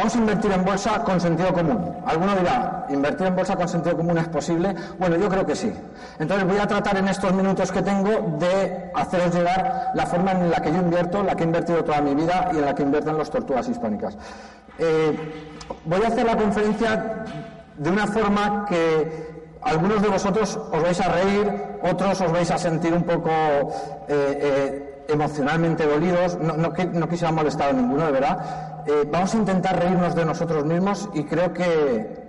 Vamos a invertir en bolsa con sentido común. Alguno dirá, ¿invertir en bolsa con sentido común es posible? Bueno, yo creo que sí. Entonces voy a tratar en estos minutos que tengo de haceros llegar la forma en la que yo invierto, la que he invertido toda mi vida y en la que invierten los tortugas hispánicas. Eh, voy a hacer la conferencia de una forma que algunos de vosotros os vais a reír, otros os vais a sentir un poco eh, eh, emocionalmente dolidos. No, quisiera molestar a ninguno, de verdad eh, vamos a intentar reírnos de nosotros mismos y creo que,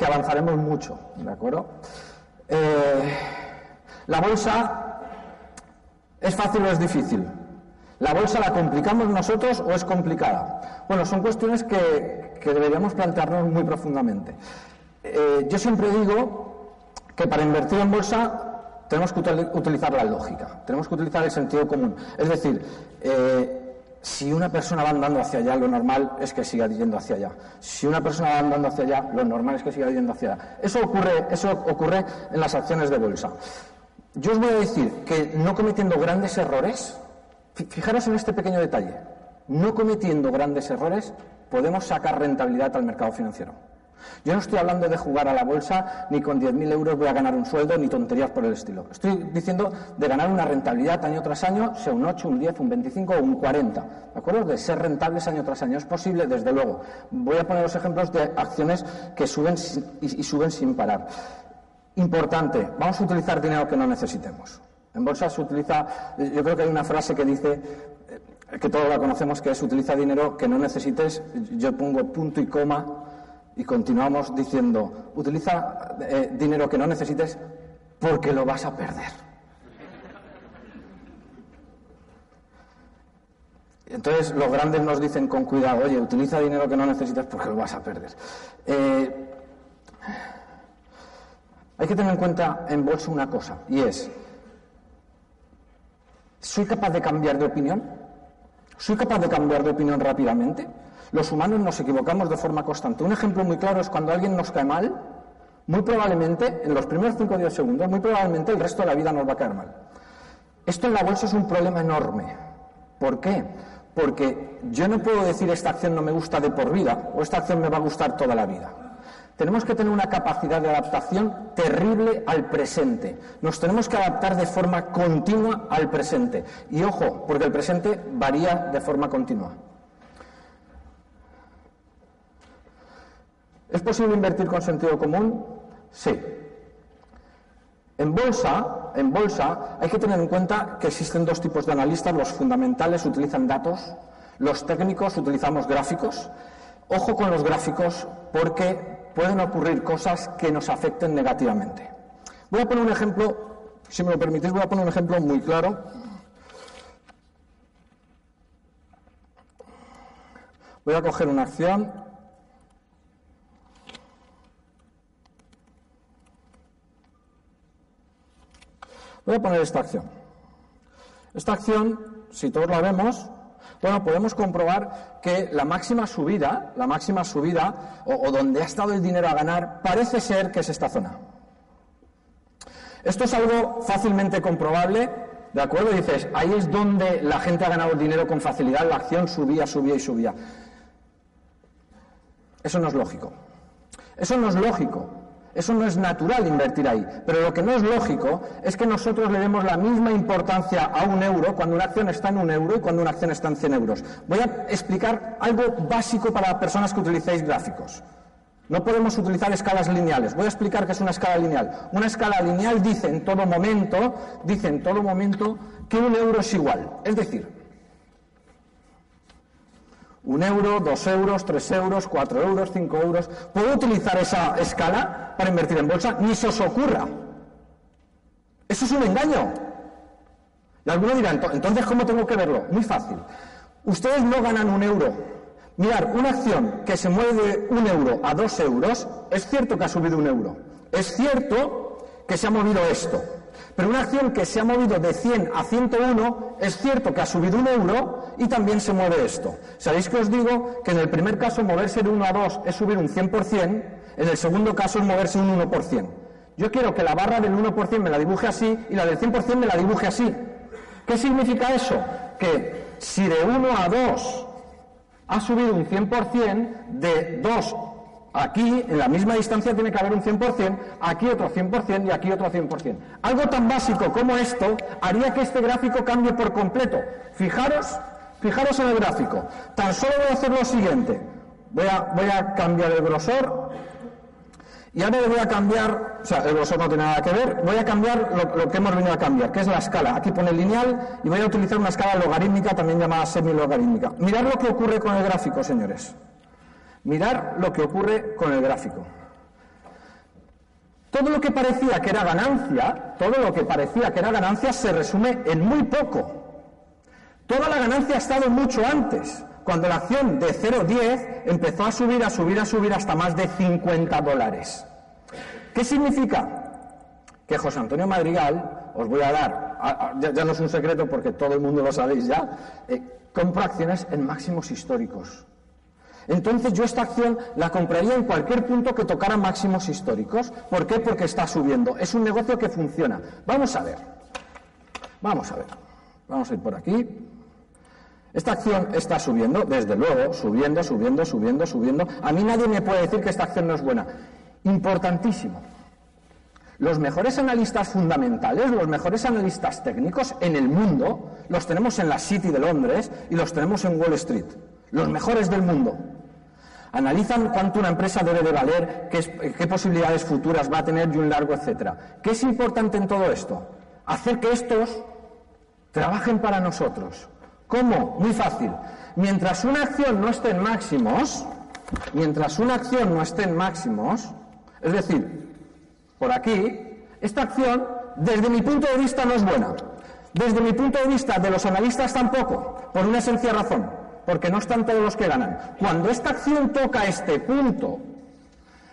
avanzaremos mucho, ¿de acuerdo? Eh, la bolsa es fácil o es difícil. ¿La bolsa la complicamos nosotros o es complicada? Bueno, son cuestiones que, deberíamos plantearnos muy profundamente. Eh, yo siempre digo que para invertir en bolsa tenemos que utilizar la lógica, tenemos que utilizar el sentido común. Es decir, si una persona va andando hacia allá, lo normal es que siga yendo hacia allá. Si una persona va andando hacia allá, lo normal es que siga yendo hacia allá. Eso ocurre, eso ocurre en las acciones de bolsa. Yo os voy a decir que no cometiendo grandes errores, fijaros en este pequeño detalle, no cometiendo grandes errores podemos sacar rentabilidad al mercado financiero. Yo no estoy hablando de jugar a la bolsa, ni con 10.000 euros voy a ganar un sueldo, ni tonterías por el estilo. Estoy diciendo de ganar una rentabilidad año tras año, sea un 8, un 10, un 25 o un 40. ¿De acuerdo? De ser rentables año tras año. Es posible, desde luego. Voy a poner los ejemplos de acciones que suben y, suben sin parar. Importante, vamos a utilizar dinero que no necesitemos. En bolsa se utiliza, yo creo que hay una frase que dice, eh, que todos la conocemos, que es utiliza dinero que no necesites, yo pongo punto y coma y continuamos diciendo, utiliza eh, dinero que no necesites porque lo vas a perder. Entonces los grandes nos dicen con cuidado, oye, utiliza dinero que no necesites porque lo vas a perder. Eh, hay que tener en cuenta en bolsa una cosa, y es, ¿soy capaz de cambiar de opinión? ¿Soy capaz de cambiar de opinión rápidamente? Los humanos nos equivocamos de forma constante. Un ejemplo muy claro es cuando alguien nos cae mal, muy probablemente, en los primeros 5 o 10 segundos, muy probablemente el resto de la vida nos va a caer mal. Esto en la bolsa es un problema enorme. ¿Por qué? Porque yo no puedo decir esta acción no me gusta de por vida o esta acción me va a gustar toda la vida. Tenemos que tener una capacidad de adaptación terrible al presente. Nos tenemos que adaptar de forma continua al presente. Y ojo, porque el presente varía de forma continua. ¿Es posible invertir con sentido común? Sí. En bolsa, en bolsa hay que tener en cuenta que existen dos tipos de analistas. Los fundamentales utilizan datos, los técnicos utilizamos gráficos. Ojo con los gráficos porque pueden ocurrir cosas que nos afecten negativamente. Voy a poner un ejemplo, si me lo permitís, voy a poner un ejemplo muy claro. Voy a coger una acción Voy a poner esta acción. Esta acción, si todos la vemos, bueno, podemos comprobar que la máxima subida, la máxima subida, o, donde ha estado el dinero a ganar, parece ser que es esta zona. Esto es algo fácilmente comprobable, ¿de acuerdo? Dices, ahí es donde la gente ha ganado el dinero con facilidad, la acción subía, subía y subía. Eso no es lógico. Eso no es lógico. Eso no es natural invertir ahí. Pero lo que no es lógico es que nosotros le demos la misma importancia a un euro cuando una acción está en un euro y cuando una acción está en 100 euros. Voy a explicar algo básico para personas que utilicéis gráficos. No podemos utilizar escalas lineales. Voy a explicar qué es una escala lineal. Una escala lineal dice en todo momento, dice en todo momento que un euro es igual. Es decir, un euro, dos euros, tres euros, cuatro euros, cinco euros. ¿Puedo utilizar esa escala para invertir en bolsa? Ni se os ocurra. Eso es un engaño. Y alguno dirá, entonces, ¿cómo tengo que verlo? Muy fácil. Ustedes no ganan un euro. Mirar, una acción que se mueve de un euro a dos euros, es cierto que ha subido un euro. Es cierto que se ha movido esto. Pero una acción que se ha movido de 100 a 101, es cierto que ha subido un euro y también se mueve esto. ¿Sabéis que os digo que en el primer caso moverse de 1 a 2 es subir un 100%, en el segundo caso es moverse un 1%? Yo quiero que la barra del 1% me la dibuje así y la del 100% me la dibuje así. ¿Qué significa eso? Que si de 1 a 2 ha subido un 100%, de 2 aquí, en la misma distancia, tiene que haber un 100%, aquí otro 100% y aquí otro 100%. Algo tan básico como esto haría que este gráfico cambie por completo. Fijaros, fijaros en el gráfico. Tan solo voy a hacer lo siguiente. Voy a, voy a cambiar el grosor y ahora voy a cambiar, o sea, el grosor no tiene nada que ver, voy a cambiar lo, que hemos venido a cambiar, que es la escala. Aquí pone lineal y voy a utilizar una escala logarítmica, también llamada semilogarítmica. Mirad lo que ocurre con el gráfico, señores. Mirad lo que ocurre con el gráfico. Todo lo que parecía que era ganancia, todo lo que parecía que era ganancia se resume en muy poco. Toda la ganancia ha estado mucho antes cuando la acción de 0,10 empezó a subir, a subir, a subir hasta más de 50 dólares. ¿Qué significa? Que José Antonio Madrigal, os voy a dar, ya, no es un secreto porque todo el mundo lo sabéis ya, eh, compra acciones en máximos históricos. Entonces yo esta acción la compraría en cualquier punto que tocara máximos históricos. ¿Por qué? Porque está subiendo. Es un negocio que funciona. Vamos a ver. Vamos a ver. Vamos a ir por aquí. Esta acción está subiendo, desde luego, subiendo, subiendo, subiendo, subiendo. A mí nadie me puede decir que esta acción no es buena. Importantísimo. Los mejores analistas fundamentales, los mejores analistas técnicos en el mundo, los tenemos en la City de Londres y los tenemos en Wall Street. Los mejores del mundo. Analizan cuánto una empresa debe de valer, qué, qué posibilidades futuras va a tener y un largo, etcétera. ¿Qué es importante en todo esto? Hacer que estos trabajen para nosotros, ¿Cómo? Muy fácil. Mientras una acción no esté en máximos, mientras una acción no esté en máximos, es decir, por aquí, esta acción, desde mi punto de vista, no es buena. Desde mi punto de vista, de los analistas tampoco, por una sencilla razón, porque no están todos los que ganan. Cuando esta acción toca este punto,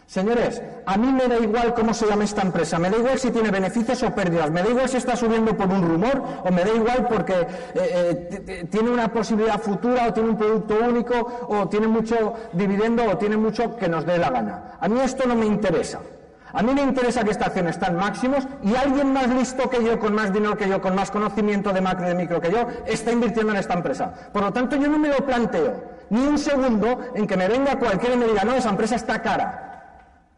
Señores, a mí me da igual cómo se llama esta empresa, me da igual si tiene beneficios o pérdidas, me da igual si está subiendo por un rumor o me da igual porque eh, eh, tiene una posibilidad futura o tiene un producto único o tiene mucho dividendo o tiene mucho que nos dé la gana. A mí esto no me interesa. A mí me interesa que esta acción está en máximos y alguien más listo que yo, con más dinero que yo, con más conocimiento de macro y de micro que yo, está invirtiendo en esta empresa. Por lo tanto, yo no me lo planteo ni un segundo en que me venga cualquiera y me diga, no, esa empresa está cara.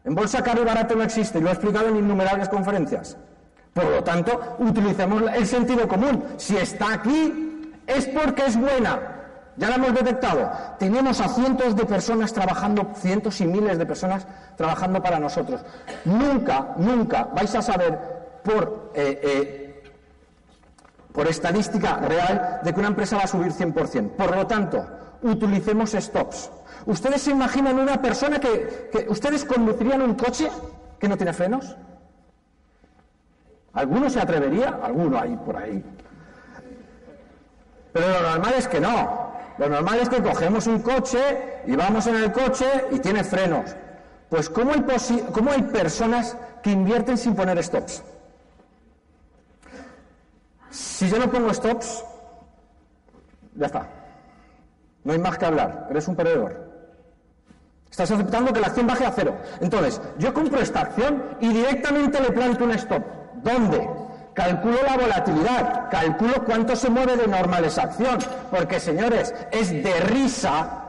En bolsa caro y barato no existe, y lo he explicado en innumerables conferencias. Por lo tanto, utilicemos el sentido común. Si está aquí, es porque es buena. Ya la hemos detectado. Tenemos a cientos de personas trabajando, cientos y miles de personas trabajando para nosotros. Nunca, nunca vais a saber por, eh, eh, por estadística real de que una empresa va a subir 100%. Por lo tanto, utilicemos stops. ¿Ustedes se imaginan una persona que, ustedes conducirían un coche que no tiene frenos? ¿Alguno se atrevería? Alguno hay por ahí. Pero lo normal es que no. Lo normal es que cogemos un coche y vamos en el coche y tiene frenos. Pues ¿cómo hay, cómo hay personas que invierten sin poner stops? Si yo no pongo stops, ya está. No hay más que hablar. Eres un perdedor. Estás aceptando que la acción baje a cero. Entonces, yo compro esta acción y directamente le planto un stop. ¿Dónde? Calculo la volatilidad, calculo cuánto se mueve de normal esa acción. Porque, señores, es de risa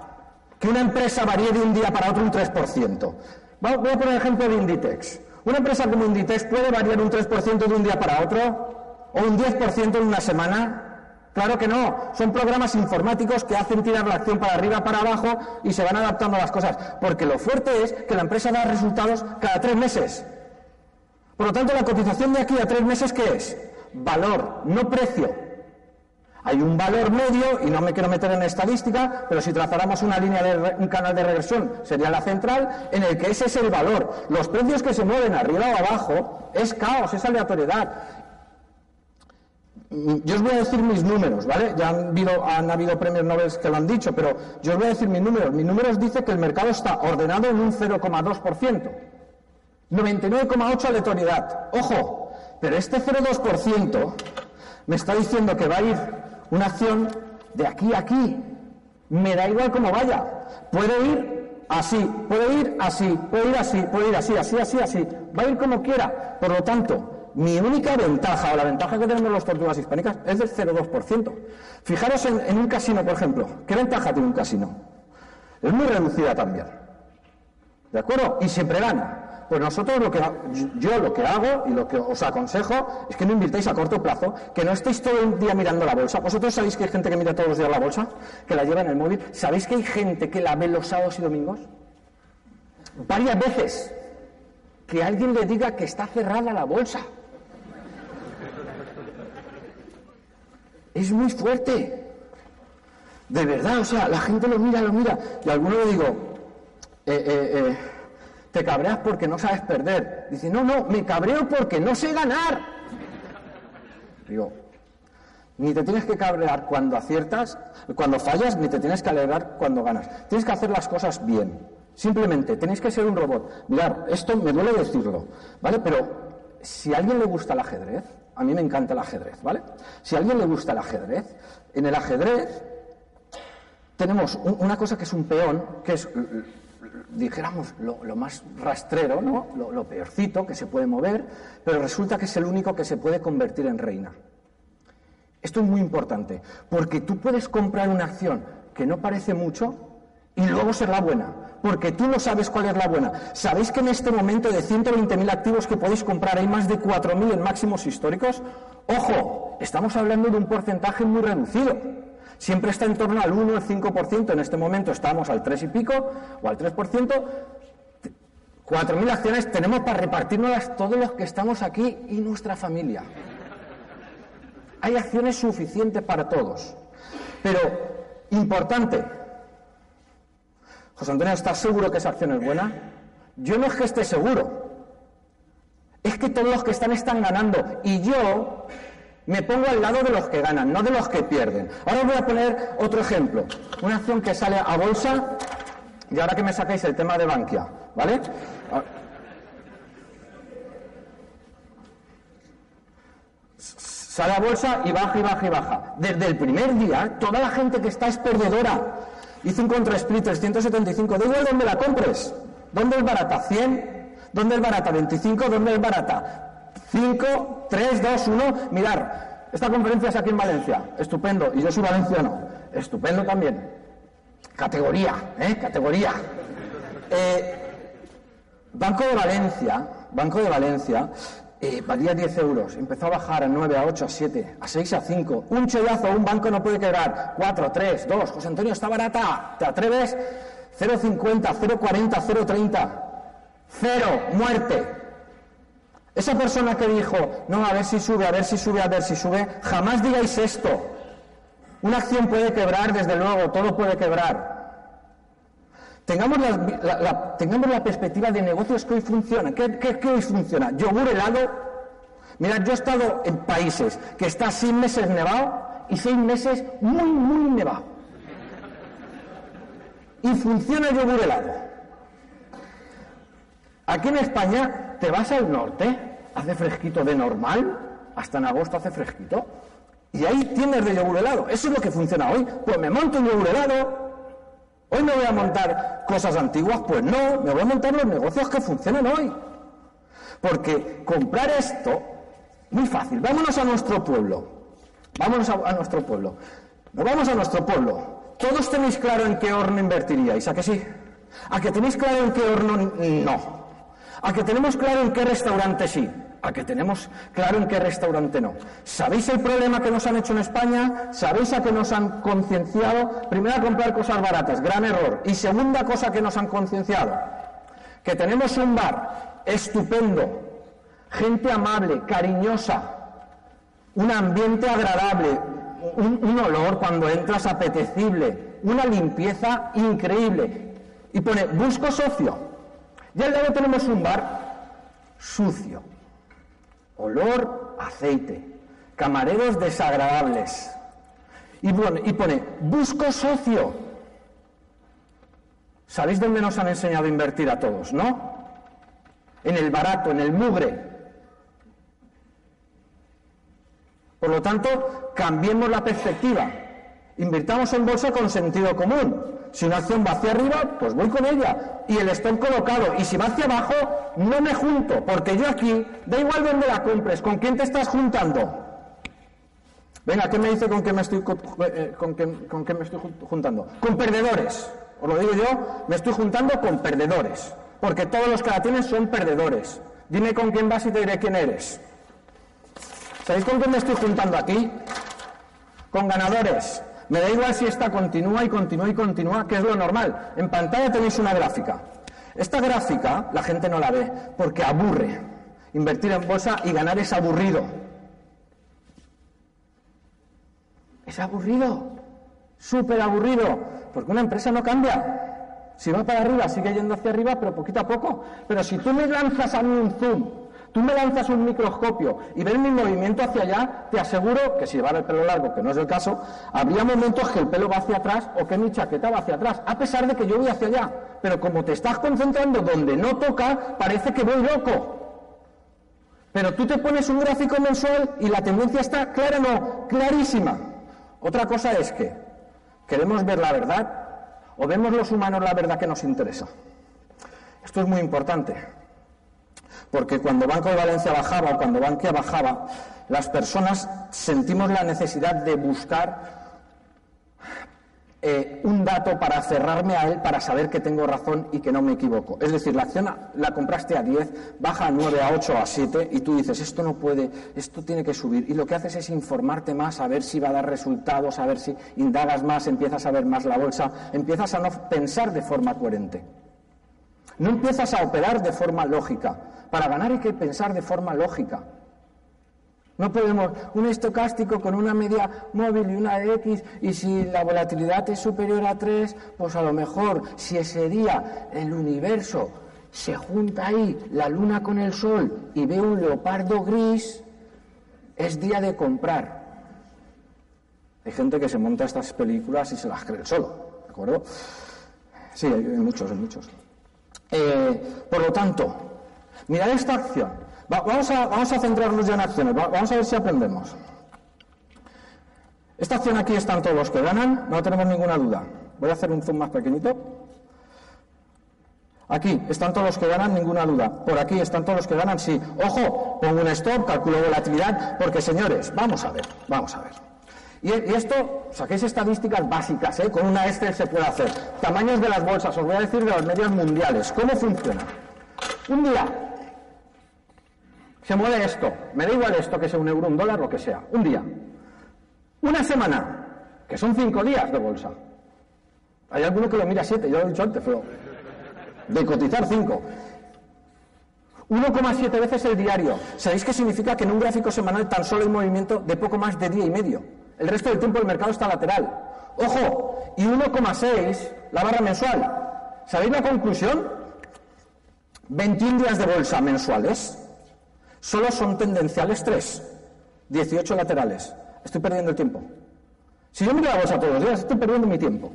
que una empresa varíe de un día para otro un 3%. Voy a poner el ejemplo de Inditex. Una empresa como Inditex puede variar un 3% de un día para otro o un 10% en una semana. Claro que no, son programas informáticos que hacen tirar la acción para arriba, para abajo y se van adaptando a las cosas. Porque lo fuerte es que la empresa da resultados cada tres meses. Por lo tanto, la cotización de aquí a tres meses, ¿qué es? Valor, no precio. Hay un valor medio, y no me quiero meter en estadística, pero si trazáramos una línea de un canal de regresión, sería la central, en el que ese es el valor. Los precios que se mueven arriba o abajo es caos, es aleatoriedad. Yo os voy a decir mis números, ¿vale? Ya han habido, han habido premios Nobel que lo han dicho, pero yo os voy a decir mis números. Mis números dice que el mercado está ordenado en un 0,2%. 99,8% aleatoriedad. Ojo, pero este 0,2% me está diciendo que va a ir una acción de aquí a aquí. Me da igual cómo vaya. Puede ir así, puede ir así, puede ir así, puede ir así, así, así, así. Va a ir como quiera. Por lo tanto, mi única ventaja o la ventaja que tenemos los tortugas hispánicas es del 0,2%. Fijaros en, un casino, por ejemplo. ¿Qué ventaja tiene un casino? Es muy reducida también. ¿De acuerdo? Y siempre gana. Pues nosotros lo que yo lo que hago y lo que os aconsejo es que no invirtáis a corto plazo, que no estéis todo el día mirando la bolsa. ¿Vosotros sabéis que hay gente que mira todos los días la bolsa? Que la lleva en el móvil. ¿Sabéis que hay gente que la ve los sábados y domingos? Varias veces. Que alguien le diga que está cerrada la bolsa. Es muy fuerte. De verdad, o sea, la gente lo mira, lo mira. Y a alguno le digo, eh, eh, eh, te cabreas porque no sabes perder. Dice, no, no, me cabreo porque no sé ganar. Digo, ni te tienes que cabrear cuando aciertas, cuando fallas, ni te tienes que alegrar cuando ganas. Tienes que hacer las cosas bien. Simplemente, tenéis que ser un robot. Mirad, esto me duele decirlo, ¿vale? Pero si a alguien le gusta el ajedrez, a mí me encanta el ajedrez, ¿vale? Si a alguien le gusta el ajedrez, en el ajedrez tenemos una cosa que es un peón, que es dijéramos, lo, más rastrero, ¿no? Lo, peorcito que se puede mover, pero resulta que es el único que se puede convertir en reina. Esto es muy importante, porque tú puedes comprar una acción que no parece mucho y luego ser la buena, porque tú no sabes cuál es la buena. ¿Sabéis que en este momento de 120.000 activos que podéis comprar hay más de 4.000 en máximos históricos? Ojo, estamos hablando de un porcentaje muy reducido. Siempre está en torno al 1 o 5%, en este momento estamos al 3 y pico o al 3%. 4.000 acciones tenemos para repartirnos todos los que estamos aquí y nuestra familia. Hay acciones suficientes para todos. Pero, importante, José Antonio, ¿estás seguro que esa acción es buena? Yo no es que esté seguro. Es que todos los que están están ganando. Y yo me pongo al lado de los que ganan, no de los que pierden. Ahora os voy a poner otro ejemplo. Una acción que sale a bolsa, y ahora que me sacáis el tema de Bankia, ¿vale? Sale a bolsa y baja y baja y baja. Desde el primer día, toda la gente que está es perdedora. Hice un contra split 375. Da igual dónde la compres. ¿Dónde es barata? ¿100? ¿Dónde es barata? ¿25? ¿Dónde es barata? 5, 3, 2, 1. Mirar, esta conferencia es aquí en Valencia. Estupendo. Y yo soy valenciano. Estupendo también. Categoría, ¿eh? Categoría. Eh, Banco de Valencia, Banco de Valencia, eh, valía 10 euros, empezó a bajar a 9, a 8, a 7, a 6, a 5. Un chollazo, un banco no puede quebrar. 4, 3, 2. José Antonio, está barata. ¿Te atreves? 0,50, 0,40, 0,30. Cero, muerte. Esa persona que dijo, no, a ver si sube, a ver si sube, a ver si sube, jamás digáis esto. Una acción puede quebrar, desde luego, todo puede quebrar. Tengamos la, tengamos la perspectiva de negocios que hoy funcionan. ¿Qué, qué, hoy funciona? Yogur helado. Mirad, yo he estado en países que está seis meses nevado y seis meses muy, muy nevado. Y funciona el yogur helado. Aquí en España te vas al norte, hace fresquito de normal, hasta en agosto hace fresquito, y ahí tienes de yogur helado. Eso es lo que funciona hoy. Pues me monto un yogur helado. Hoy me voy a montar cosas antiguas, pues no, me voy a montar los negocios que funcionan hoy. Porque comprar esto, muy fácil, vámonos a nuestro pueblo. Vámonos a, a nuestro pueblo. Nos vamos a nuestro pueblo. Todos tenéis claro en qué horno invertiríais, ¿a que sí? ¿A que tenéis claro en qué horno no? A que tenemos claro en qué restaurante sí, a que tenemos claro en qué restaurante no. ¿Sabéis el problema que nos han hecho en España? ¿Sabéis a qué nos han concienciado? Primero a comprar cosas baratas, gran error. Y segunda cosa que nos han concienciado, que tenemos un bar estupendo, gente amable, cariñosa, un ambiente agradable, un, un olor cuando entras apetecible, una limpieza increíble. Y pone, busco socio. Y al lado tenemos un bar sucio, olor aceite, camareros desagradables. Y, y pone, busco socio. ¿Sabéis dónde nos han enseñado a invertir a todos, no? En el barato, en el mugre. Por lo tanto, cambiemos la perspectiva. Invirtamos en bolsa con sentido común. Si una acción va hacia arriba, pues voy con ella. Y el stock colocado. Y si va hacia abajo, no me junto. Porque yo aquí, da igual dónde la compres, con quién te estás juntando. Venga, ¿qué me dice con qué me estoy, eh, con, qué, me estoy juntando? Con perdedores. os lo digo yo, me estoy juntando con perdedores, porque todos los que la tienen son perdedores. Dime con quién vas y te diré quién eres. ¿Sabéis con quién me estoy juntando aquí? Con ganadores. Me da igual si esta continúa y continúa y continúa, que es lo normal. En pantalla tenéis una gráfica. Esta gráfica la gente no la ve porque aburre. Invertir en bolsa y ganar es aburrido. Es aburrido. Súper aburrido. Porque una empresa no cambia. Si va para arriba, sigue yendo hacia arriba, pero poquito a poco. Pero si tú me lanzas a mí un zoom, tú me lanzas un microscopio y ves mi movimiento hacia allá, te aseguro que si llevara el pelo largo, que no es el caso, habría momentos que el pelo va hacia atrás o que mi chaqueta va hacia atrás, a pesar de que yo voy hacia allá. Pero como te estás concentrando donde no toca, parece que voy loco. Pero tú te pones un gráfico mensual y la tendencia está clara, no, clarísima. Otra cosa es que queremos ver la verdad o vemos los humanos la verdad que nos interesa. Esto es muy importante, porque cuando Banco de Valencia bajaba o cuando Bankia bajaba, las personas sentimos la necesidad de buscar eh, un dato para cerrarme a él para saber que tengo razón y que no me equivoco. Es decir, la acción la compraste a 10, baja a 9, a 8, a 7 y tú dices, esto no puede, esto tiene que subir. Y lo que haces es informarte más, a ver si va a dar resultados, a ver si indagas más, empiezas a ver más la bolsa, empiezas a no pensar de forma coherente. No empiezas a operar de forma lógica. Para ganar hay que pensar de forma lógica. No podemos un estocástico con una media móvil y una X y si la volatilidad es superior a 3, pues a lo mejor si ese día el universo se junta ahí la luna con el sol y ve un leopardo gris, es día de comprar. Hay gente que se monta estas películas y se las cree solo, ¿de acuerdo? Sí, hay muchos, hay muchos. Eh, por lo tanto, mirad esta acción vamos, a, vamos, a, centrarnos ya en acciones, vamos a ver si aprendemos. Esta acción aquí están todos los que ganan, no tenemos ninguna duda. Voy a hacer un zoom más pequeñito. Aquí están todos los que ganan, ninguna duda. Por aquí están todos los que ganan, sí. Ojo, pongo un stop, calculo volatilidad, porque señores, vamos a ver, vamos a ver. Y, esto, saquéis estadísticas básicas, ¿eh? con una Excel se puede hacer. Tamaños de las bolsas, os voy a decir de los medios mundiales. ¿Cómo funciona? Un día, se mueve esto, me da igual esto que sea un euro, un dólar, lo que sea, un día. Una semana, que son cinco días de bolsa. Hay alguno que lo mira siete, yo lo he dicho antes, pero de cotizar cinco. 1,7 veces el diario. ¿Sabéis qué significa? Que en un gráfico semanal tan solo hay movimiento de poco más de día y medio. El resto del tiempo el mercado está lateral. Ojo, y 1,6 la barra mensual. ¿Sabéis la conclusión? 21 días de bolsa mensuales. Solo son tendenciales tres, 18 laterales. Estoy perdiendo el tiempo. Si yo miro la bolsa todos los días, estoy perdiendo mi tiempo.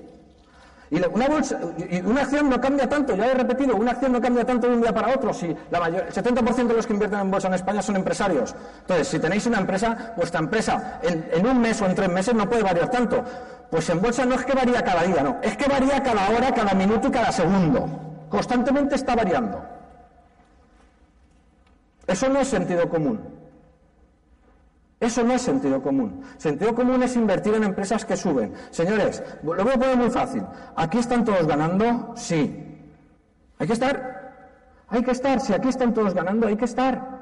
Y una, bolsa, y una acción no cambia tanto, ya he repetido, una acción no cambia tanto de un día para otro. Si la mayor, el 70% de los que invierten en bolsa en España son empresarios. Entonces, si tenéis una empresa, vuestra empresa en, en un mes o en tres meses no puede variar tanto. Pues en bolsa no es que varía cada día, no. Es que varía cada hora, cada minuto y cada segundo. Constantemente está variando. Eso no es sentido común. Eso no es sentido común. Sentido común es invertir en empresas que suben. Señores, lo voy a poner muy fácil. ¿Aquí están todos ganando? Sí. ¿Hay que estar? Hay que estar. Si aquí están todos ganando, hay que estar.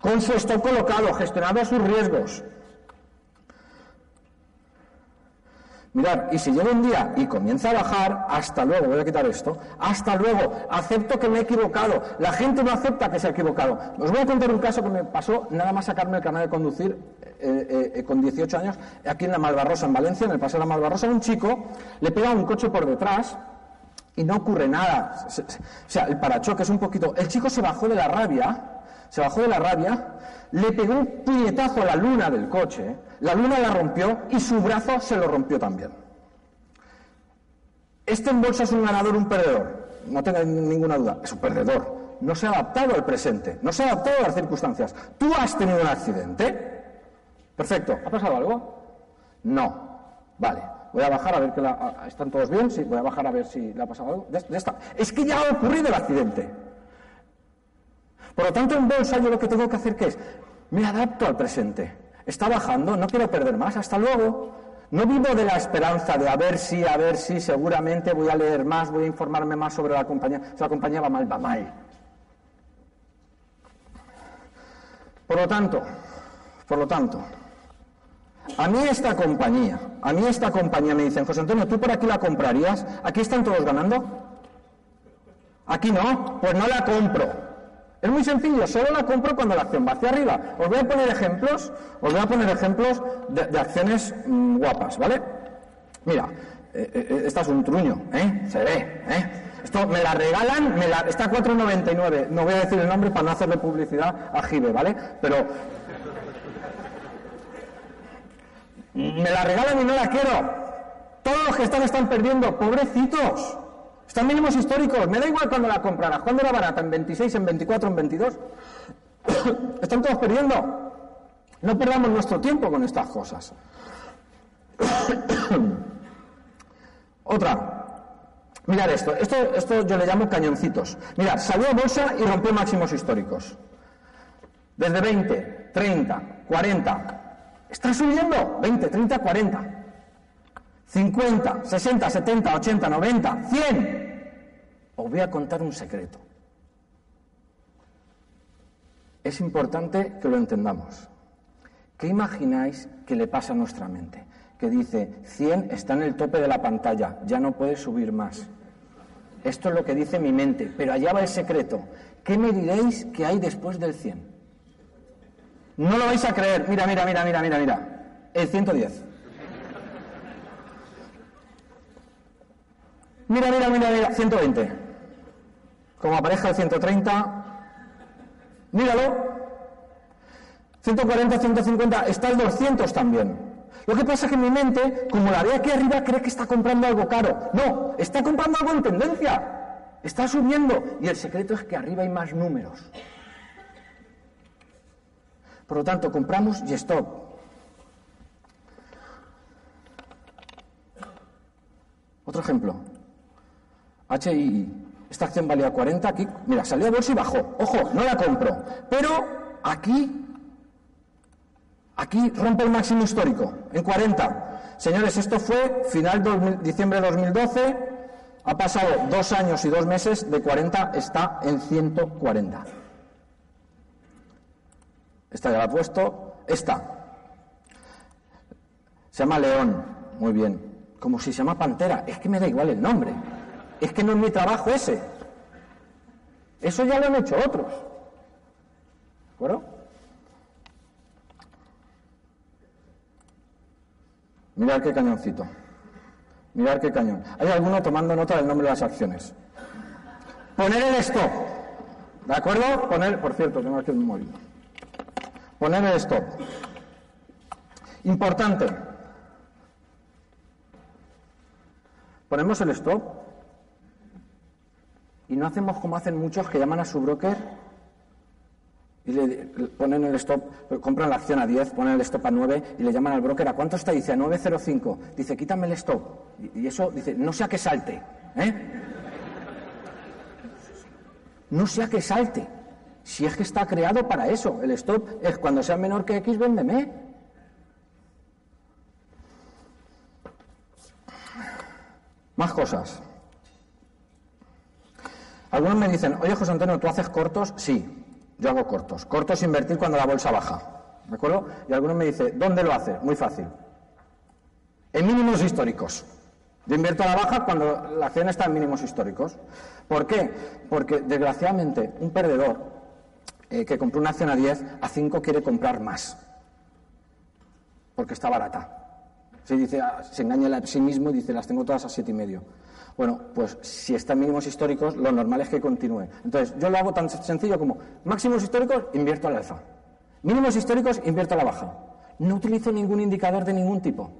Con su stock colocado, gestionado sus riesgos. Mirad, y si llega un día y comienza a bajar, hasta luego, voy a quitar esto, hasta luego, acepto que me he equivocado. La gente no acepta que se ha equivocado. Os voy a contar un caso que me pasó nada más sacarme el canal de conducir eh, eh, eh, con 18 años, aquí en la Malvarrosa, en Valencia, en el Paseo de la Malvarrosa, un chico le pega un coche por detrás y no ocurre nada. O sea, el parachoque es un poquito... El chico se bajó de la rabia, se bajó de la rabia, le pegó un puñetazo a la luna del coche, la luna la rompió y su brazo se lo rompió también. ¿Este en bolsa es un ganador un perdedor? No tenga ninguna duda, es un perdedor. No se ha adaptado al presente, no se ha adaptado a las circunstancias. ¿Tú has tenido un accidente? Perfecto. ¿Ha pasado algo? No. Vale. Voy a bajar a ver que la... ¿Están todos bien? Sí, voy a bajar a ver si le ha pasado algo. Ya está. Es que ya ha ocurrido el accidente. Por lo tanto, en bolsa yo lo que tengo que hacer es, me adapto al presente. Está bajando, no quiero perder más, hasta luego. No vivo de la esperanza de a ver si, a ver si, seguramente voy a leer más, voy a informarme más sobre la compañía. Si la compañía va mal, va mal. Por lo tanto, por lo tanto, a mí esta compañía, a mí esta compañía me dicen, José Antonio, ¿tú por aquí la comprarías? ¿Aquí están todos ganando? Aquí no, pues no la compro. Es muy sencillo, solo la compro cuando la acción va hacia arriba. Os voy a poner ejemplos, os voy a poner ejemplos de, acciones mm, guapas, ¿vale? Mira, eh, eh, eh, esta es un truño, ¿eh? Se ve, ¿eh? Esto me la regalan, me la, está a 4,99. No voy a decir el nombre para no hacerle publicidad a Jive, ¿vale? Pero me la regalan y no la quiero. Todos los que están están perdiendo, pobrecitos. Están mínimos históricos. Me da igual cuando la comprarás. ¿Cuándo era barata? ¿En 26, en 24, en 22? Están todos perdiendo. No perdamos nuestro tiempo con estas cosas. Otra. Mirad esto. esto. Esto yo le llamo cañoncitos. Mirad, salió bolsa y rompió máximos históricos. Desde 20, 30, 40. Está subiendo. 20, 30, 40. 50, 60, 70, 80, 90, 100. Os voy a contar un secreto. Es importante que lo entendamos. ¿Qué imagináis que le pasa a nuestra mente? Que dice, 100 está en el tope de la pantalla, ya no puede subir más. Esto es lo que dice mi mente, pero allá va el secreto. ¿Qué me diréis que hay después del 100? No lo vais a creer. Mira, mira, mira, mira, mira, mira. El 110. Mira, mira, mira, mira, 120. Como aparezca el 130, míralo. 140, 150, está el 200 también. Lo que pasa es que mi mente, como la ve aquí arriba, cree que está comprando algo caro. No, está comprando algo en tendencia. Está subiendo. Y el secreto es que arriba hay más números. Por lo tanto, compramos y stop. Otro ejemplo. HII. Esta acción valía 40, aquí, mira, salió a bolsa y bajó. Ojo, no la compro. Pero aquí, aquí rompe el máximo histórico, en 40. Señores, esto fue final de diciembre de 2012. Ha pasado dos años y dos meses, de 40 está en 140. Esta ya la he puesto. Esta. Se llama León. Muy bien. Como si se llama Pantera. Es que me da igual el nombre. Es que no es mi trabajo ese. Eso ya lo han hecho otros. ¿De acuerdo? Mirad qué cañoncito. Mirad qué cañón. Hay alguno tomando nota del nombre de las acciones. Poner el stop. ¿De acuerdo? Poner, por cierto, tengo aquí un móvil. Poner el stop. Importante. Ponemos el stop y no hacemos como hacen muchos que llaman a su broker y le ponen el stop, compran la acción a 10, ponen el stop a 9 y le llaman al broker, ¿a cuánto está? Dice a 9.05. Dice, quítame el stop. Y, eso dice, no sea que salte. ¿eh? No sea que salte. Si es que está creado para eso. El stop es cuando sea menor que X, véndeme. Más cosas. Algunos me dicen, oye José Antonio, ¿tú haces cortos? Sí, yo hago cortos. Cortos invertir cuando la bolsa baja. ¿De acuerdo? Y algunos me dicen, ¿dónde lo hace? Muy fácil. En mínimos históricos. Yo invierto a la baja cuando la acción está en mínimos históricos. ¿Por qué? Porque desgraciadamente un perdedor eh, que compró una acción a 10, a 5 quiere comprar más. Porque está barata. Se, dice, ah, se engaña a sí mismo y dice, las tengo todas a siete y medio. Bueno, pues si está en mínimos históricos, lo normal es que continúe. Entonces, yo lo hago tan sencillo como máximos históricos, invierto al alza. Mínimos históricos, invierto a la baja. No utilizo ningún indicador de ningún tipo.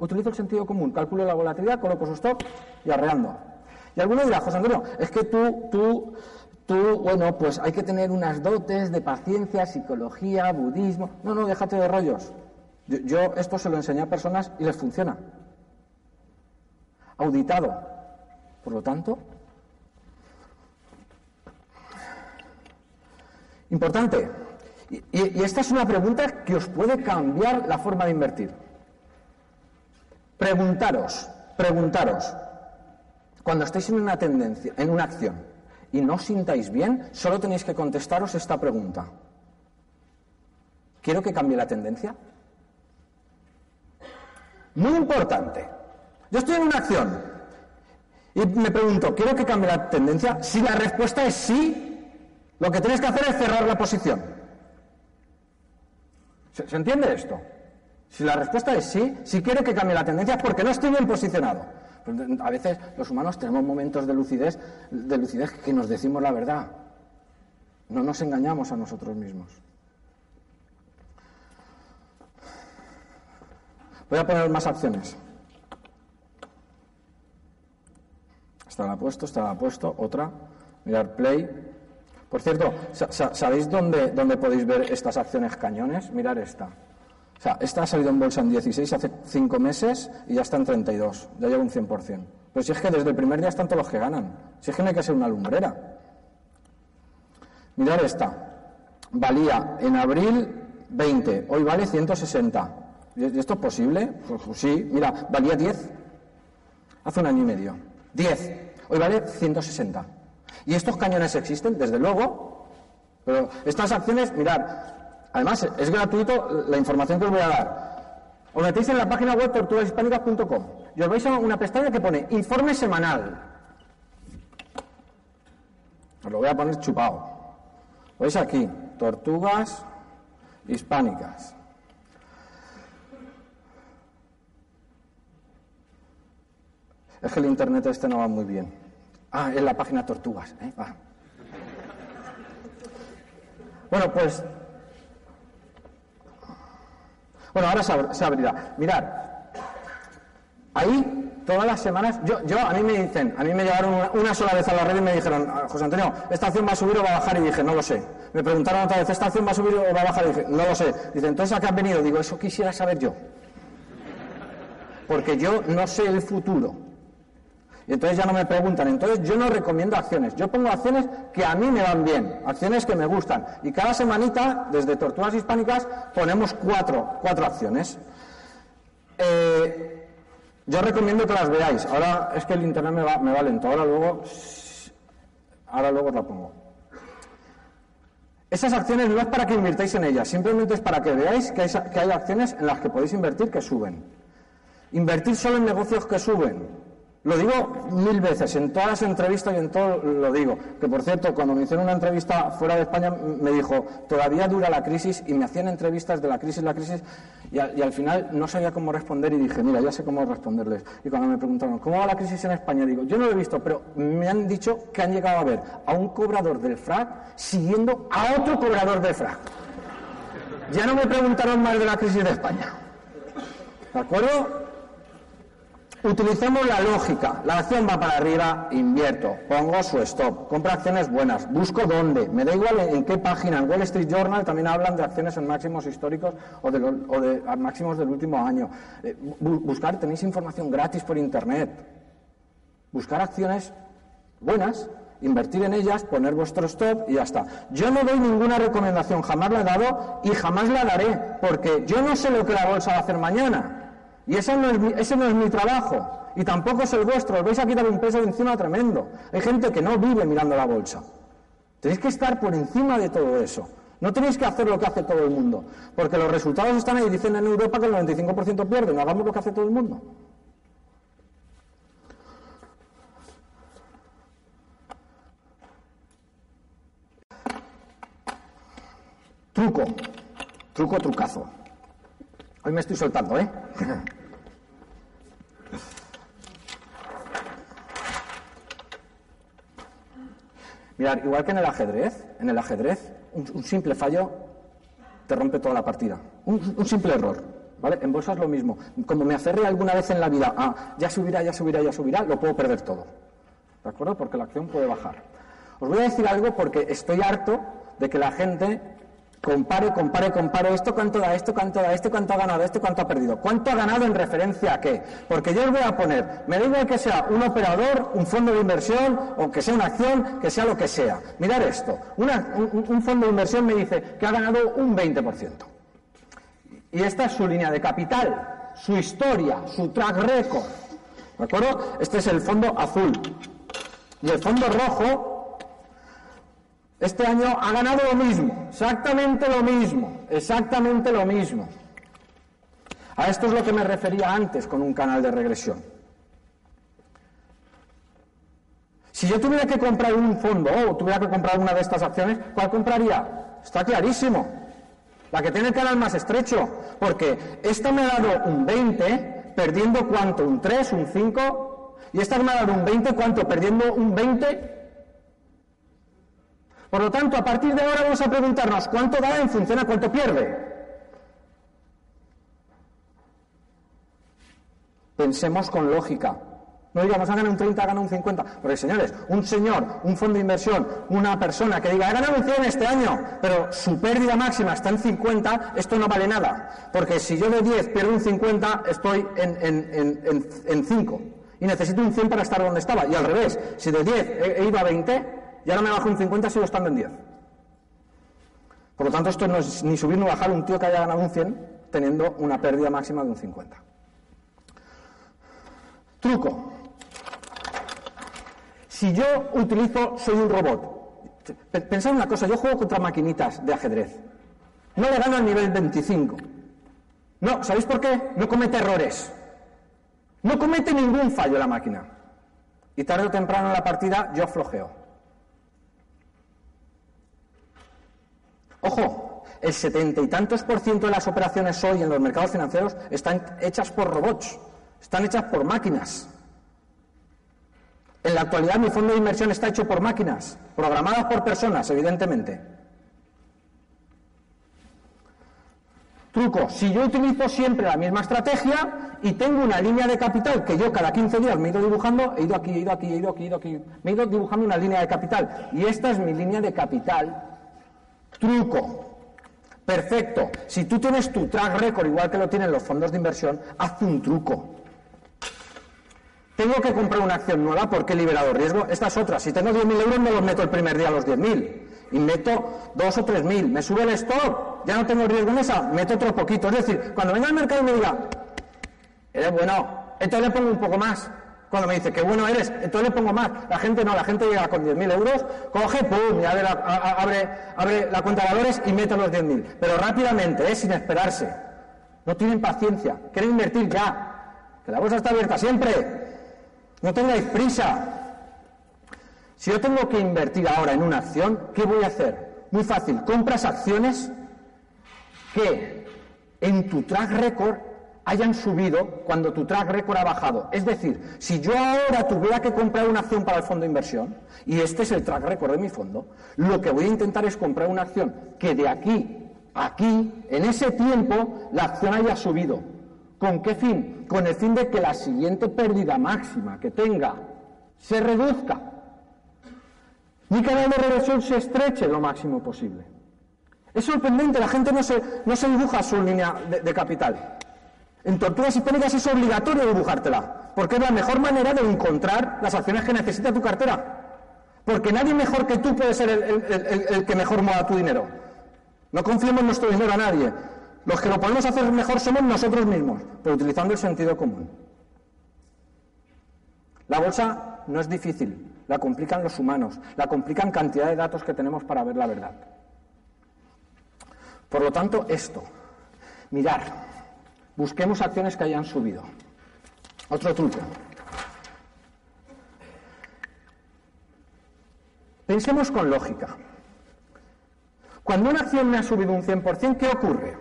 Utilizo el sentido común, calculo la volatilidad, coloco su stop y arreando. Y alguno dirá, José Antonio, es que tú, tú, tú, bueno, pues hay que tener unas dotes de paciencia, psicología, budismo. No, no, déjate de rollos. yo esto se lo enseñé a personas y les funciona. Auditado. Por lo tanto, importante. Y, esta es una pregunta que os puede cambiar la forma de invertir. Preguntaros, preguntaros, cuando estéis en una tendencia, en una acción, y no os sintáis bien, solo tenéis que contestaros esta pregunta. ¿Quiero que cambie la tendencia? Muy importante. Yo estoy en una acción y me pregunto, ¿quiero que cambie la tendencia? Si la respuesta es sí, lo que tienes que hacer es cerrar la posición. ¿Se, ¿se entiende esto? Si la respuesta es sí, si quiero que cambie la tendencia es porque no estoy bien posicionado. Pues, a veces los humanos tenemos momentos de lucidez, de lucidez que nos decimos la verdad. No nos engañamos a nosotros mismos. Voy a poner más acciones. Esta la he puesto, esta la he puesto, otra. Mirar play. Por cierto, ¿sabéis dónde, dónde podéis ver estas acciones cañones? Mirar esta. O sea, esta ha salido en bolsa en 16 hace 5 meses y ya está en 32. Ya lleva un 100%. Pero si es que desde el primer día están todos los que ganan. Si es que no hay que ser una lumbrera. Mirar esta. Valía en abril 20, hoy vale 160. ¿Y esto es posible? Pues, pues, sí, mira, valía 10 hace un año y medio. 10. Hoy vale 160. ¿Y estos cañones existen? Desde luego. Pero estas acciones, mirad, además es gratuito la información que os voy a dar. Os metéis en la página web tortugashispánicas.com y os vais a una pestaña que pone informe semanal. Os lo voy a poner chupado. veis aquí, tortugas hispánicas. Es que el internet este no va muy bien. Ah, es la página Tortugas. ¿eh? Bueno, pues. Bueno, ahora se, abrirá. Mirad, ahí todas las semanas, yo, yo a mí me dicen, a mí me llegaron una, sola vez a la red y me dijeron, ah, José Antonio, ¿esta acción va a subir o va a bajar? Y dije, no lo sé. Me preguntaron otra vez, ¿esta acción va a subir o va a bajar? Y dije, no lo sé. Dice, entonces ¿a qué has venido? Digo, eso quisiera saber yo. Porque yo no sé el futuro. Entonces ya no me preguntan. Entonces yo no recomiendo acciones. Yo pongo acciones que a mí me van bien, acciones que me gustan. Y cada semanita, desde Tortugas Hispánicas, ponemos cuatro, cuatro acciones. Eh, yo recomiendo que las veáis. Ahora es que el internet me va, me va lento. Ahora luego, ahora luego os la pongo. Esas acciones no es para que invirtáis en ellas, simplemente es para que veáis que hay acciones en las que podéis invertir que suben. Invertir solo en negocios que suben. Lo digo mil veces, en todas las entrevistas y en todo lo digo. Que por cierto, cuando me hicieron una entrevista fuera de España, me dijo, todavía dura la crisis, y me hacían entrevistas de la crisis, la crisis, y, al final no sabía cómo responder y dije, mira, ya sé cómo responderles. Y cuando me preguntaron, ¿cómo va la crisis en España? Digo, yo no lo he visto, pero me han dicho que han llegado a ver a un cobrador del FRAC siguiendo a otro cobrador del FRAC. Ya no me preguntaron más de la crisis de España. ¿De acuerdo? Utilicemos la lógica. La acción va para arriba, invierto, pongo su stop, compro acciones buenas, busco dónde, me da igual en qué página. En Wall Street Journal también hablan de acciones en máximos históricos o de, máximos del último año. Eh, buscar, tenéis información gratis por Internet. Buscar acciones buenas, invertir en ellas, poner vuestro stop y ya está. Yo no doy ninguna recomendación, jamás la he dado y jamás la daré, porque yo no sé lo que la bolsa va a hacer mañana. Y ese no, es mi, trabajo. Y tampoco es el vuestro. Os vais a quitar un peso de encima tremendo. Hay gente que no vive mirando la bolsa. Tenéis que estar por encima de todo eso. No tenéis que hacer lo que hace todo el mundo. Porque los resultados están ahí. Dicen en Europa que el 95% pierde. No hagamos lo que hace todo el mundo. Truco. Truco, trucazo. Hoy me estoy soltando, ¿eh? Mirad, igual que en el ajedrez, en el ajedrez, un, simple fallo te rompe toda la partida. Un, simple error, ¿vale? En bolsa es lo mismo. Como me aferre alguna vez en la vida, ah, ya subirá, ya subirá, ya subirá, lo puedo perder todo. ¿De acuerdo? Porque la acción puede bajar. Os voy a decir algo porque estoy harto de que la gente Compare, compare, compare esto, cuánto da esto, cuánto da esto, cuánto ha ganado esto, cuánto ha perdido. ¿Cuánto ha ganado en referencia a qué? Porque yo os voy a poner, me da igual que sea un operador, un fondo de inversión, o que sea una acción, que sea lo que sea. Mirad esto, un, un fondo de inversión me dice que ha ganado un 20%. Y esta es su línea de capital. su historia, su track record. ¿De acuerdo? Este es el fondo azul. Y el fondo rojo, este año ha ganado lo mismo, exactamente lo mismo, exactamente lo mismo. A esto es lo que me refería antes con un canal de regresión. Si yo tuviera que comprar un fondo o tuviera que comprar una de estas acciones, ¿cuál compraría? Está clarísimo. La que tiene el canal más estrecho. Porque esta me ha dado un 20, perdiendo cuánto? Un 3, un 5. Y esta me ha dado un 20, ¿cuánto? Perdiendo un 20. Por lo tanto, a partir de ahora vamos a preguntarnos cuánto da en función a cuánto pierde. Pensemos con lógica. No digamos, ha ganado un 30, ha ganado un 50. Porque, señores, un señor, un fondo de inversión, una persona que diga, ha ganado un 100 este año, pero su pérdida máxima está en 50, esto no vale nada. Porque si yo de 10 pierdo un 50, estoy en, 5. Y necesito un 100 para estar donde estaba. Y al revés, si de 10 he, ido a 20, ya no me bajo un 50, sigo estando en 10. Por lo tanto, esto no es ni subir ni bajar un tío que haya ganado un 100 teniendo una pérdida máxima de un 50. Truco. Si yo utilizo, soy un robot. Pensad una cosa, yo juego contra maquinitas de ajedrez. No le gano al nivel 25. No, ¿sabéis por qué? No comete errores. No comete ningún fallo la máquina. Y tarde o temprano en la partida yo flojeo. Ojo, el setenta y tantos por ciento de las operaciones hoy en los mercados financieros están hechas por robots, están hechas por máquinas. En la actualidad mi fondo de inversión está hecho por máquinas, programadas por personas, evidentemente. Truco, si yo utilizo siempre la misma estrategia y tengo una línea de capital que yo cada 15 días me he ido dibujando, he ido aquí, he ido aquí, he ido aquí, he ido aquí, me he ido dibujando una línea de capital. Y esta es mi línea de capital. Truco. Perfecto. Si tú tienes tu track record igual que lo tienen los fondos de inversión, haz un truco. Tengo que comprar una acción nueva porque he liberado riesgo. Esta es otra. Si tengo 10.000 euros, no los meto el primer día a los 10.000. Y meto 2 o 3.000. Me sube el stop. Ya no tengo riesgo en esa. Meto otro poquito. Es decir, cuando venga al mercado y me diga, eres bueno, entonces le pongo un poco más. Cuando me dice, qué bueno eres, entonces le pongo más. La gente no, la gente llega con 10.000 euros, coge, pum, y abre la, cuenta de valores y mete los 10.000. Pero rápidamente, ¿eh? sin esperarse. No tienen paciencia. Quieren invertir ya. Que la bolsa está abierta siempre. No tengáis prisa. Si yo tengo que invertir ahora en una acción, ¿qué voy a hacer? Muy fácil, compras acciones que en tu track record hayan subido cuando tu track record ha bajado. Es decir, si yo ahora tuviera que comprar una acción para el fondo de inversión, y este es el track record de mi fondo, lo que voy a intentar es comprar una acción que de aquí a aquí, en ese tiempo, la acción haya subido. ¿Con qué fin? Con el fin de que la siguiente pérdida máxima que tenga se reduzca. Mi canal de reversión se estreche lo máximo posible. Es sorprendente, la gente no se, no se dibuja su línea de, capital. En tortugas hispánicas es obligatorio dibujártela, porque es la mejor manera de encontrar las acciones que necesita tu cartera. Porque nadie mejor que tú puede ser el, el que mejor mueva tu dinero. No confiemos nuestro dinero a nadie. Los que lo podemos hacer mejor somos nosotros mismos, pero utilizando el sentido común. La bolsa no es difícil, la complican los humanos, la complican cantidad de datos que tenemos para ver la verdad. Por lo tanto, esto, mirar, busquemos acciones que hayan subido. Otro truco. Pensemos con lógica. Cuando una acción me ha subido un 100%, ¿qué ocurre?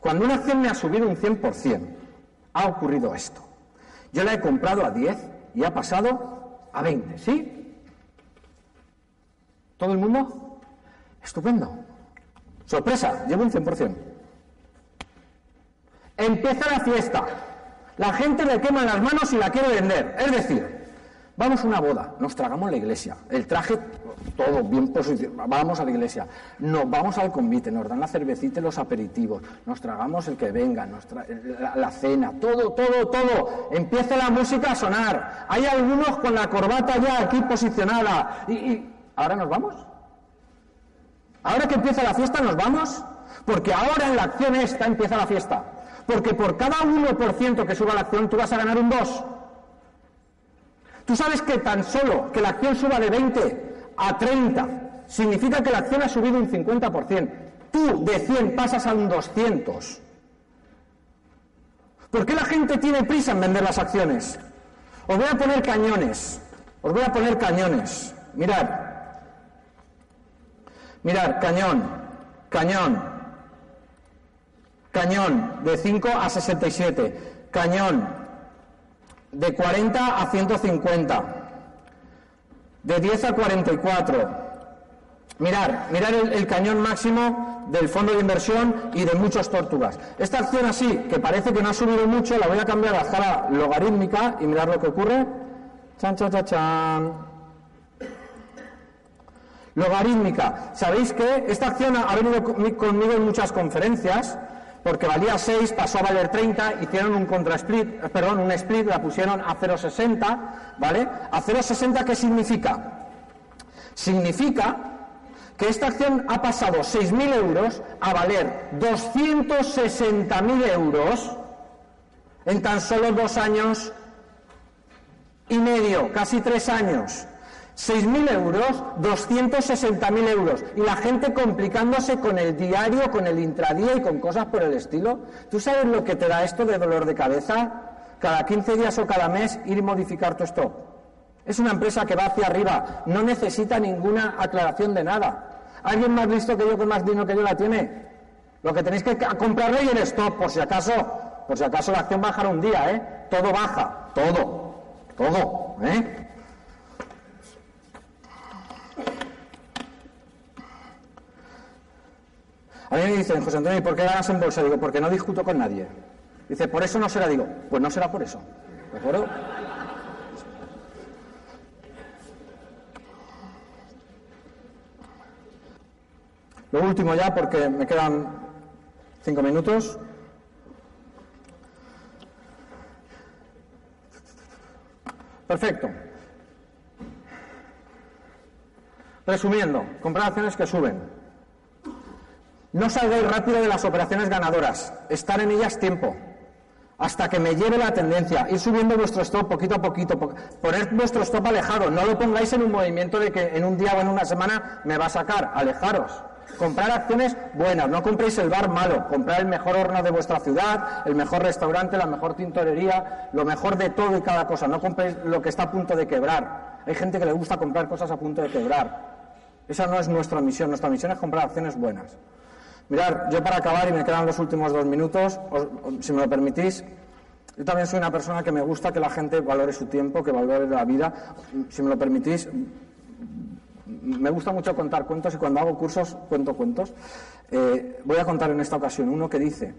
Cuando una acción me ha subido un 100%, ha ocurrido esto. Yo la he comprado a 10 y ha pasado a 20, ¿sí? ¿Todo el mundo? Estupendo. Sorpresa, llevo un 100%. Empieza la fiesta. La gente le quema las manos y la quiere vender. Es decir, Vamos a una boda, nos tragamos la iglesia, el traje, todo bien posicionado, vamos a la iglesia, nos vamos al convite, nos dan la cervecita y los aperitivos, nos tragamos el que venga, la, cena, todo, todo, todo. Empieza la música a sonar. Hay algunos con la corbata ya aquí posicionada. ¿Y, y ahora nos vamos? ¿Ahora que empieza la fiesta nos vamos? Porque ahora en la acción esta empieza la fiesta. Porque por cada 1% que suba la acción tú vas a ganar un 2. Tú sabes que tan solo que la acción suba de 20 a 30 significa que la acción ha subido un 50%. Tú de 100 pasas a un 200. ¿Por qué la gente tiene prisa en vender las acciones? Os voy a poner cañones. Os voy a poner cañones. Mirad. Mirad, cañón, cañón, cañón de 5 a 67, cañón de 40 a 150, de 10 a 44. Mirar, mirar el, cañón máximo del fondo de inversión y de muchos tortugas. Esta acción así, que parece que no ha subido mucho, la voy a cambiar a escala logarítmica y mirar lo que ocurre. Chan, chan, chan, chan. Logarítmica. ¿Sabéis que esta acción ha venido conmigo en muchas conferencias? Porque valía 6, pasó a valer 30, hicieron un contra split, perdón, un split, la pusieron a 0,60, ¿vale? ¿A 0,60 qué significa? Significa que esta acción ha pasado 6.000 euros a valer 260.000 euros en tan solo dos años y medio, casi tres años. 6.000 euros, 260.000 euros. Y la gente complicándose con el diario, con el intradía y con cosas por el estilo. ¿Tú sabes lo que te da esto de dolor de cabeza? Cada 15 días o cada mes ir y modificar tu stop. Es una empresa que va hacia arriba, no necesita ninguna aclaración de nada. ¿Alguien más listo que yo con más dinero que yo la tiene? Lo que tenéis que comprarle y el stop, por si acaso, por si acaso la acción bajará un día, ¿eh? Todo baja, todo, todo, ¿eh? A mí me dicen, José Antonio, ¿y por qué ganas en bolsa? Digo, porque no discuto con nadie. Dice, por eso no será. Digo, pues no será por eso. ¿De acuerdo? Lo último ya, porque me quedan cinco minutos. Perfecto. Resumiendo, comprar acciones que suben. No salgáis rápido de las operaciones ganadoras, estar en ellas tiempo, hasta que me lleve la tendencia, ir subiendo vuestro stop poquito a poquito, poner vuestro stop alejado, no lo pongáis en un movimiento de que en un día o en una semana me va a sacar, alejaros. Comprar acciones buenas, no compréis el bar malo, comprar el mejor horno de vuestra ciudad, el mejor restaurante, la mejor tintorería, lo mejor de todo y cada cosa, no compréis lo que está a punto de quebrar. Hay gente que le gusta comprar cosas a punto de quebrar. Esa no es nuestra misión, nuestra misión es comprar acciones buenas. Mirar, yo para acabar, y me quedan los últimos dos minutos, si me lo permitís, yo también soy una persona que me gusta que la gente valore su tiempo, que valore la vida. Si me lo permitís, me gusta mucho contar cuentos y cuando hago cursos cuento cuentos. Eh, voy a contar en esta ocasión uno que dice,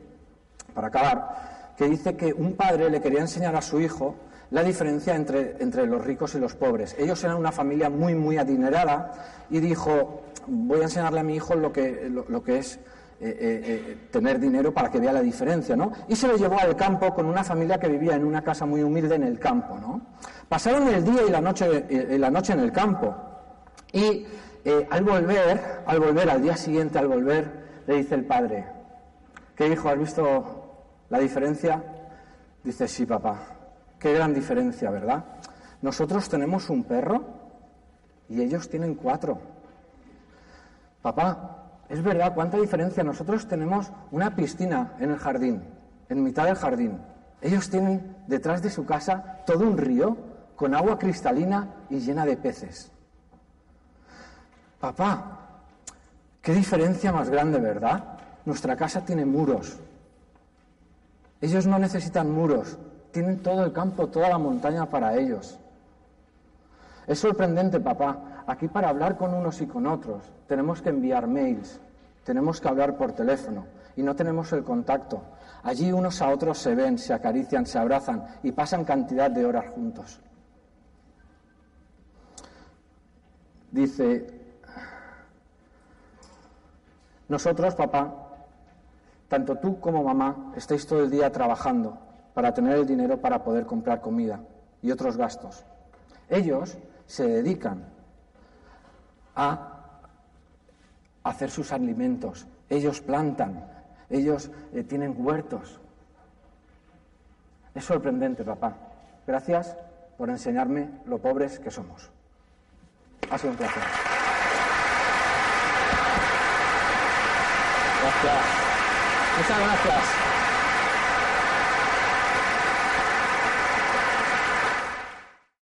para acabar, que dice que un padre le quería enseñar a su hijo la diferencia entre, entre los ricos y los pobres. Ellos eran una familia muy, muy adinerada y dijo, voy a enseñarle a mi hijo lo que, lo que es eh, eh, eh, tener dinero para que vea la diferencia, ¿no? Y se lo llevó al campo con una familia que vivía en una casa muy humilde en el campo, ¿no? Pasaron el día y la noche, la noche en el campo. Y al volver, al volver, al día siguiente, al volver, le dice el padre, ¿qué hijo, has visto la diferencia? Dice, sí, papá, qué gran diferencia, ¿verdad? Nosotros tenemos un perro y ellos tienen cuatro. Papá, es verdad, cuánta diferencia. Nosotros tenemos una piscina en el jardín, en mitad del jardín. Ellos tienen detrás de su casa todo un río con agua cristalina y llena de peces. Papá, qué diferencia más grande, ¿verdad? Nuestra casa tiene muros. Ellos no necesitan muros, tienen todo el campo, toda la montaña para ellos. Es sorprendente, papá, Aquí para hablar con unos y con otros tenemos que enviar mails, tenemos que hablar por teléfono y no tenemos el contacto. Allí unos a otros se ven, se acarician, se abrazan y pasan cantidad de horas juntos. Dice, nosotros, papá, tanto tú como mamá, estáis todo el día trabajando para tener el dinero para poder comprar comida y otros gastos. Ellos se dedican a hacer sus alimentos. Ellos plantan, ellos eh, tienen huertos, Es sorprendente, papá. Gracias por enseñarme lo pobres que somos. Ha sido un placer. Gracias. Muchas gracias.